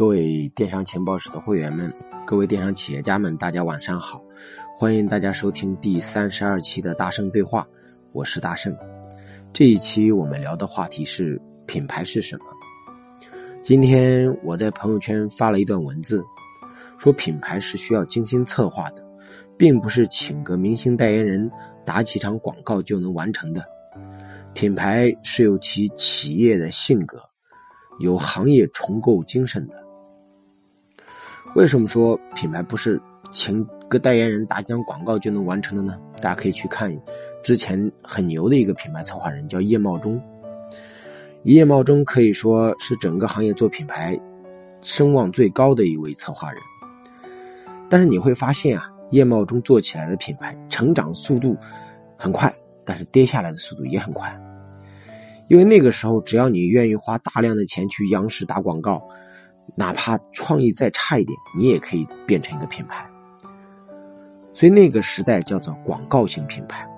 各位电商情报室的会员们，各位电商企业家们，大家晚上好！欢迎大家收听第三十二期的大圣对话，我是大圣。这一期我们聊的话题是品牌是什么？今天我在朋友圈发了一段文字，说品牌是需要精心策划的，并不是请个明星代言人打几场广告就能完成的。品牌是有其企业的性格，有行业重构精神的。为什么说品牌不是请个代言人打几张广告就能完成的呢？大家可以去看之前很牛的一个品牌策划人，叫叶茂中。叶茂中可以说是整个行业做品牌声望最高的一位策划人。但是你会发现啊，叶茂中做起来的品牌成长速度很快。但是跌下来的速度也很快，因为那个时候只要你愿意花大量的钱去央视打广告，哪怕创意再差一点，你也可以变成一个品牌。所以那个时代叫做广告型品牌。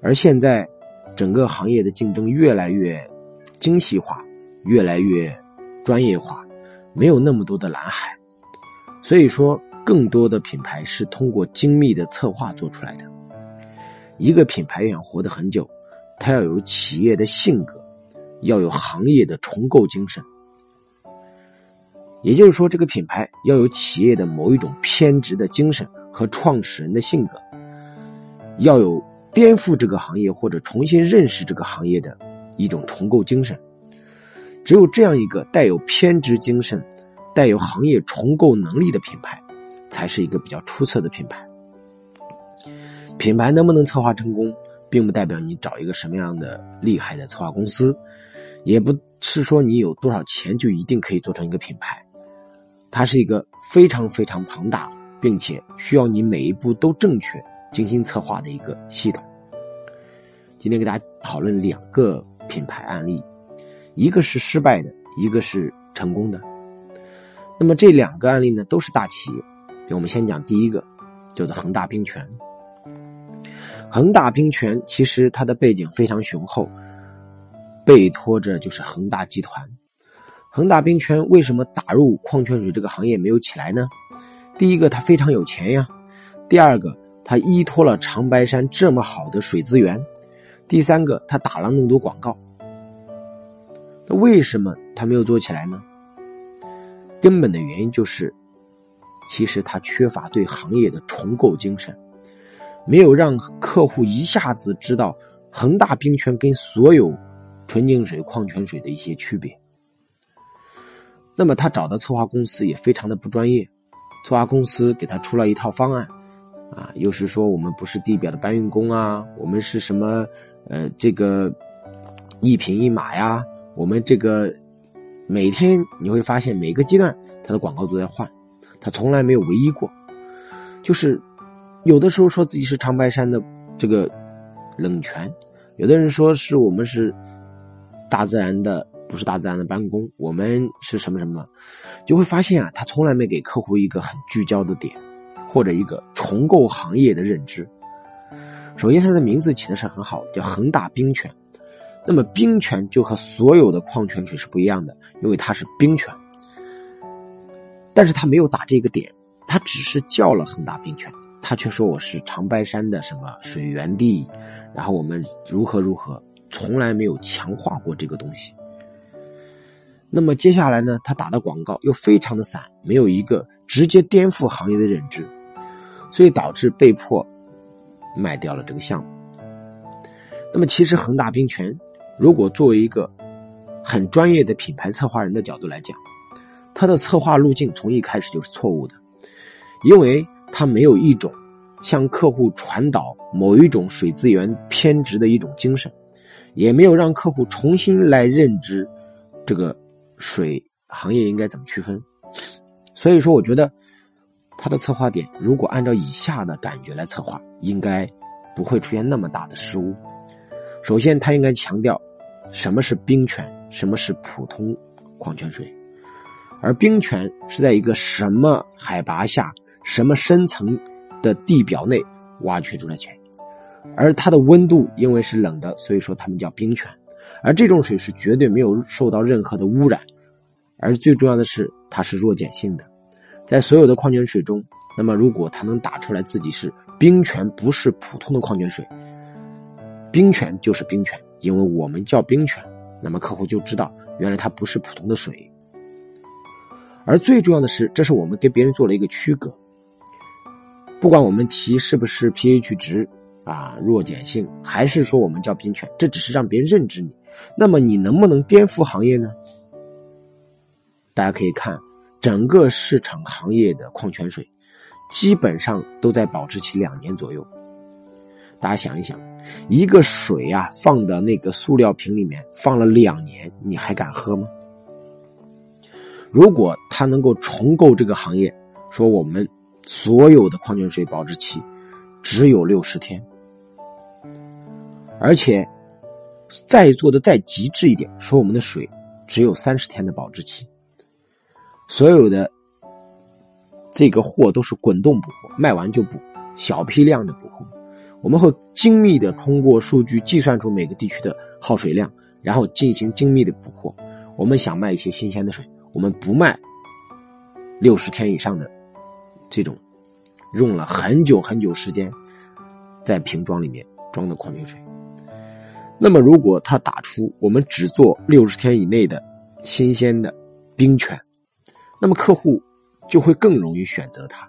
而现在，整个行业的竞争越来越精细化，越来越专业化，没有那么多的蓝海，所以说更多的品牌是通过精密的策划做出来的。一个品牌想活得很久，它要有企业的性格，要有行业的重构精神。也就是说，这个品牌要有企业的某一种偏执的精神和创始人的性格，要有颠覆这个行业或者重新认识这个行业的一种重构精神。只有这样一个带有偏执精神、带有行业重构能力的品牌，才是一个比较出色的品牌。品牌能不能策划成功，并不代表你找一个什么样的厉害的策划公司，也不是说你有多少钱就一定可以做成一个品牌。它是一个非常非常庞大，并且需要你每一步都正确、精心策划的一个系统。今天给大家讨论两个品牌案例，一个是失败的，一个是成功的。那么这两个案例呢，都是大企业。我们先讲第一个，叫做恒大冰泉。恒大冰泉其实它的背景非常雄厚，背托着就是恒大集团。恒大冰泉为什么打入矿泉水这个行业没有起来呢？第一个，它非常有钱呀；第二个，它依托了长白山这么好的水资源；第三个，它打了那么多广告。那为什么它没有做起来呢？根本的原因就是，其实它缺乏对行业的重构精神。没有让客户一下子知道恒大冰泉跟所有纯净水、矿泉水的一些区别。那么他找的策划公司也非常的不专业，策划公司给他出了一套方案，啊，又是说我们不是地表的搬运工啊，我们是什么呃这个一品一码呀，我们这个每天你会发现每个阶段他的广告都在换，他从来没有唯一过，就是。有的时候说自己是长白山的这个冷泉，有的人说是我们是大自然的，不是大自然的办公，我们是什么什么，就会发现啊，他从来没给客户一个很聚焦的点，或者一个重构行业的认知。首先，它的名字起的是很好，叫恒大冰泉。那么冰泉就和所有的矿泉水是不一样的，因为它是冰泉，但是他没有打这个点，他只是叫了恒大冰泉。他却说我是长白山的什么水源地，然后我们如何如何，从来没有强化过这个东西。那么接下来呢，他打的广告又非常的散，没有一个直接颠覆行业的认知，所以导致被迫卖掉了这个项目。那么其实恒大冰泉，如果作为一个很专业的品牌策划人的角度来讲，他的策划路径从一开始就是错误的，因为。他没有一种向客户传导某一种水资源偏执的一种精神，也没有让客户重新来认知这个水行业应该怎么区分。所以说，我觉得他的策划点如果按照以下的感觉来策划，应该不会出现那么大的失误。首先，他应该强调什么是冰泉，什么是普通矿泉水，而冰泉是在一个什么海拔下。什么深层的地表内挖掘出来泉，而它的温度因为是冷的，所以说它们叫冰泉。而这种水是绝对没有受到任何的污染，而最重要的是它是弱碱性的，在所有的矿泉水中，那么如果它能打出来自己是冰泉，不是普通的矿泉水，冰泉就是冰泉，因为我们叫冰泉，那么客户就知道原来它不是普通的水。而最重要的是，这是我们跟别人做了一个区隔。不管我们提是不是 pH 值啊，弱碱性，还是说我们叫冰泉，这只是让别人认知你。那么你能不能颠覆行业呢？大家可以看整个市场行业的矿泉水，基本上都在保质期两年左右。大家想一想，一个水啊，放到那个塑料瓶里面放了两年，你还敢喝吗？如果他能够重构这个行业，说我们所有的矿泉水保质期只有六十天，而且再做的再极致一点，说我们的水只有三十天的保质期，所有的这个货都是滚动补货，卖完就补，小批量的补货，我们会精密的通过数据计算出每个地区的耗水量，然后进行精密的补货。我们想卖一些新鲜的水。我们不卖六十天以上的这种用了很久很久时间在瓶装里面装的矿泉水。那么，如果他打出我们只做六十天以内的新鲜的冰泉，那么客户就会更容易选择它。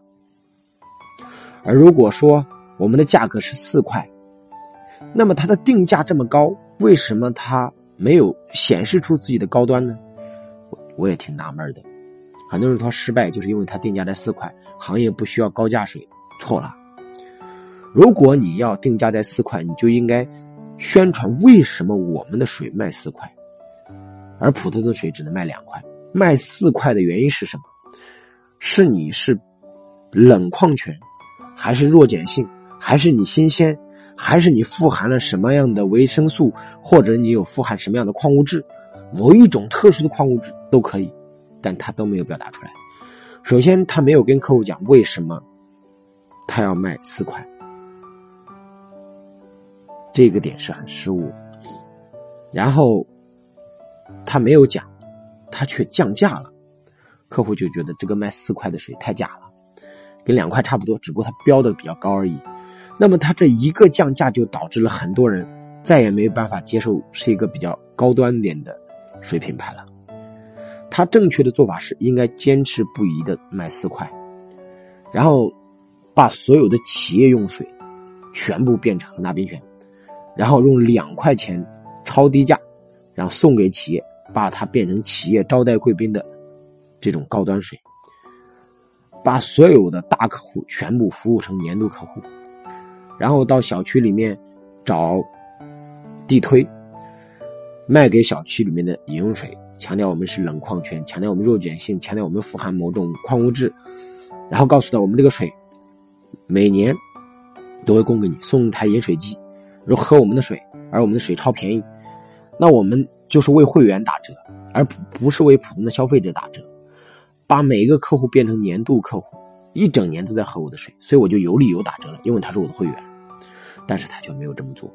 而如果说我们的价格是四块，那么它的定价这么高，为什么它没有显示出自己的高端呢？我也挺纳闷的，很多人说失败就是因为它定价在四块，行业不需要高价水，错了。如果你要定价在四块，你就应该宣传为什么我们的水卖四块，而普通的水只能卖两块。卖四块的原因是什么？是你是冷矿泉，还是弱碱性，还是你新鲜，还是你富含了什么样的维生素，或者你有富含什么样的矿物质？某一种特殊的矿物质都可以，但他都没有表达出来。首先，他没有跟客户讲为什么他要卖四块，这个点是很失误。然后他没有讲，他却降价了，客户就觉得这个卖四块的水太假了，跟两块差不多，只不过他标的比较高而已。那么他这一个降价就导致了很多人再也没有办法接受是一个比较高端点的。水品牌了，他正确的做法是应该坚持不移的卖四块，然后把所有的企业用水全部变成恒大冰泉，然后用两块钱超低价，然后送给企业，把它变成企业招待贵宾的这种高端水，把所有的大客户全部服务成年度客户，然后到小区里面找地推。卖给小区里面的饮用水，强调我们是冷矿泉，强调我们弱碱性，强调我们富含某种矿物质，然后告诉他我们这个水每年都会供给你送一台饮水机，如喝我们的水，而我们的水超便宜，那我们就是为会员打折，而不不是为普通的消费者打折，把每一个客户变成年度客户，一整年都在喝我的水，所以我就有理由打折了，因为他是我的会员，但是他却没有这么做。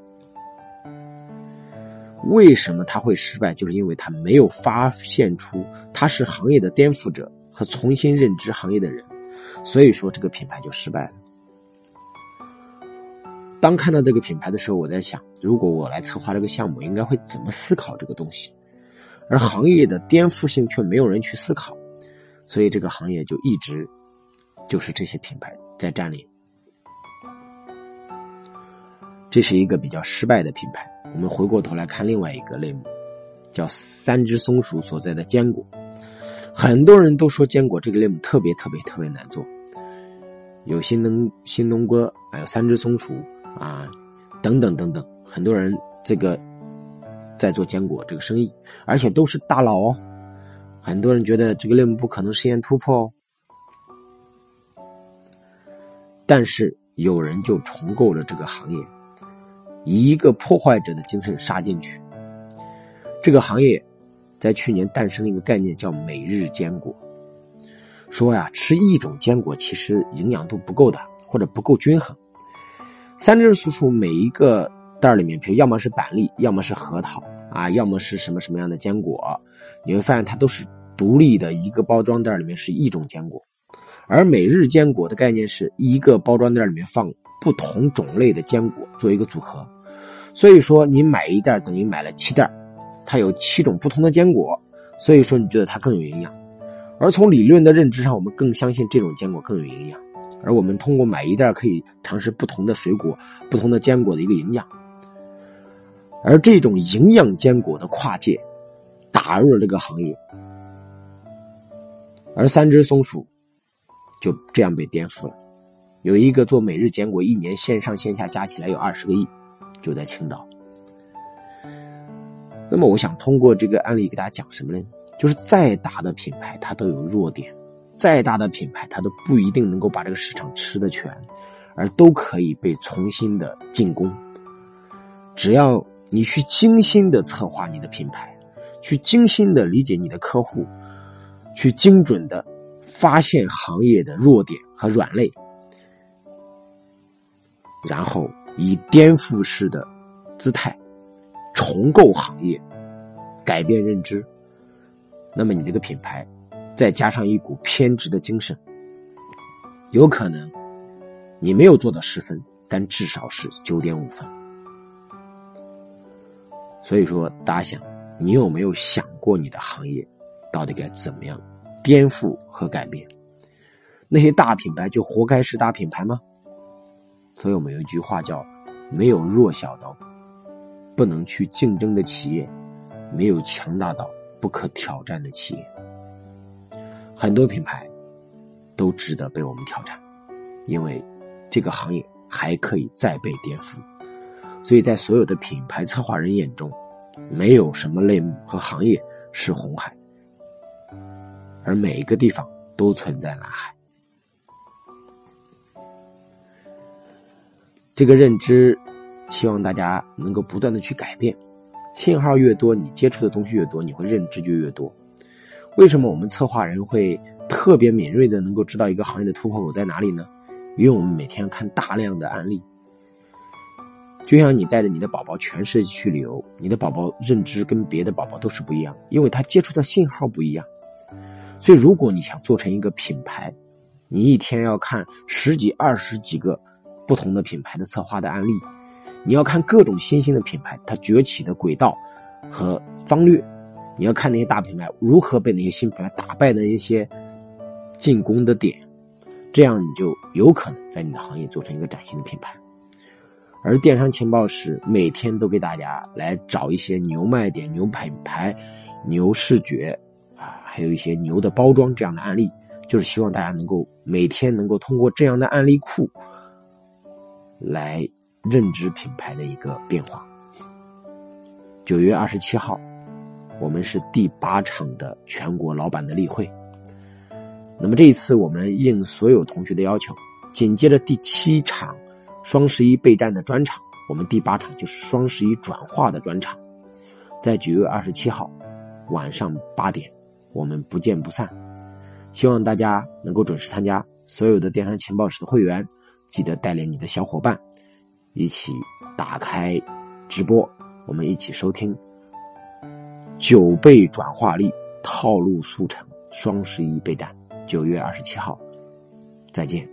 为什么他会失败？就是因为他没有发现出他是行业的颠覆者和重新认知行业的人，所以说这个品牌就失败了。当看到这个品牌的时候，我在想，如果我来策划这个项目，应该会怎么思考这个东西？而行业的颠覆性却没有人去思考，所以这个行业就一直就是这些品牌在占领。这是一个比较失败的品牌。我们回过头来看另外一个类目，叫三只松鼠所在的坚果。很多人都说坚果这个类目特别特别特别难做，有新农新农哥，还有三只松鼠啊，等等等等，很多人这个在做坚果这个生意，而且都是大佬哦。很多人觉得这个类目不可能实现突破哦，但是有人就重构了这个行业。以一个破坏者的精神杀进去。这个行业在去年诞生了一个概念，叫“每日坚果”。说呀，吃一种坚果其实营养都不够的，或者不够均衡。三只松鼠每一个袋里面，比如要么是板栗，要么是核桃，啊，要么是什么什么样的坚果，你会发现它都是独立的一个包装袋里面是一种坚果，而每日坚果的概念是一个包装袋里面放不同种类的坚果做一个组合，所以说你买一袋等于买了七袋，它有七种不同的坚果，所以说你觉得它更有营养，而从理论的认知上，我们更相信这种坚果更有营养，而我们通过买一袋可以尝试不同的水果、不同的坚果的一个营养。而这种营养坚果的跨界，打入了这个行业，而三只松鼠就这样被颠覆了。有一个做每日坚果，一年线上线下加起来有二十个亿，就在青岛。那么，我想通过这个案例给大家讲什么呢？就是再大的品牌，它都有弱点；再大的品牌，它都不一定能够把这个市场吃得全，而都可以被重新的进攻。只要。你去精心的策划你的品牌，去精心的理解你的客户，去精准的发现行业的弱点和软肋，然后以颠覆式的姿态重构行业，改变认知，那么你这个品牌再加上一股偏执的精神，有可能你没有做到十分，但至少是九点五分。所以说，大家想，你有没有想过你的行业到底该怎么样颠覆和改变？那些大品牌就活该是大品牌吗？所以我们有一句话叫“没有弱小到不能去竞争的企业，没有强大到不可挑战的企业”。很多品牌都值得被我们挑战，因为这个行业还可以再被颠覆。所以在所有的品牌策划人眼中，没有什么类目和行业是红海，而每一个地方都存在蓝海。这个认知，希望大家能够不断的去改变。信号越多，你接触的东西越多，你会认知就越多。为什么我们策划人会特别敏锐的能够知道一个行业的突破口在哪里呢？因为我们每天看大量的案例。就像你带着你的宝宝全世界去旅游，你的宝宝认知跟别的宝宝都是不一样，因为他接触的信号不一样。所以，如果你想做成一个品牌，你一天要看十几、二十几个不同的品牌的策划的案例，你要看各种新兴的品牌它崛起的轨道和方略，你要看那些大品牌如何被那些新品牌打败的一些进攻的点，这样你就有可能在你的行业做成一个崭新的品牌。而电商情报室每天都给大家来找一些牛卖点、牛品牌、牛视觉啊，还有一些牛的包装这样的案例，就是希望大家能够每天能够通过这样的案例库来认知品牌的一个变化。九月二十七号，我们是第八场的全国老板的例会。那么这一次，我们应所有同学的要求，紧接着第七场。双十一备战的专场，我们第八场就是双十一转化的专场，在九月二十七号晚上八点，我们不见不散。希望大家能够准时参加。所有的电商情报室的会员，记得带领你的小伙伴一起打开直播，我们一起收听九倍转化率套路速成双十一备战。九月二十七号，再见。